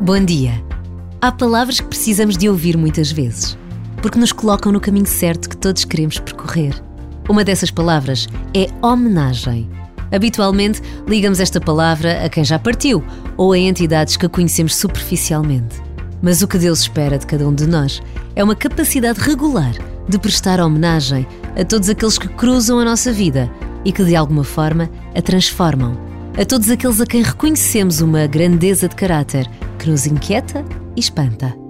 Bom dia. Há palavras que precisamos de ouvir muitas vezes, porque nos colocam no caminho certo que todos queremos percorrer. Uma dessas palavras é homenagem. Habitualmente, ligamos esta palavra a quem já partiu ou a entidades que conhecemos superficialmente. Mas o que Deus espera de cada um de nós é uma capacidade regular de prestar homenagem a todos aqueles que cruzam a nossa vida e que de alguma forma a transformam. A todos aqueles a quem reconhecemos uma grandeza de caráter que nos inquieta e espanta.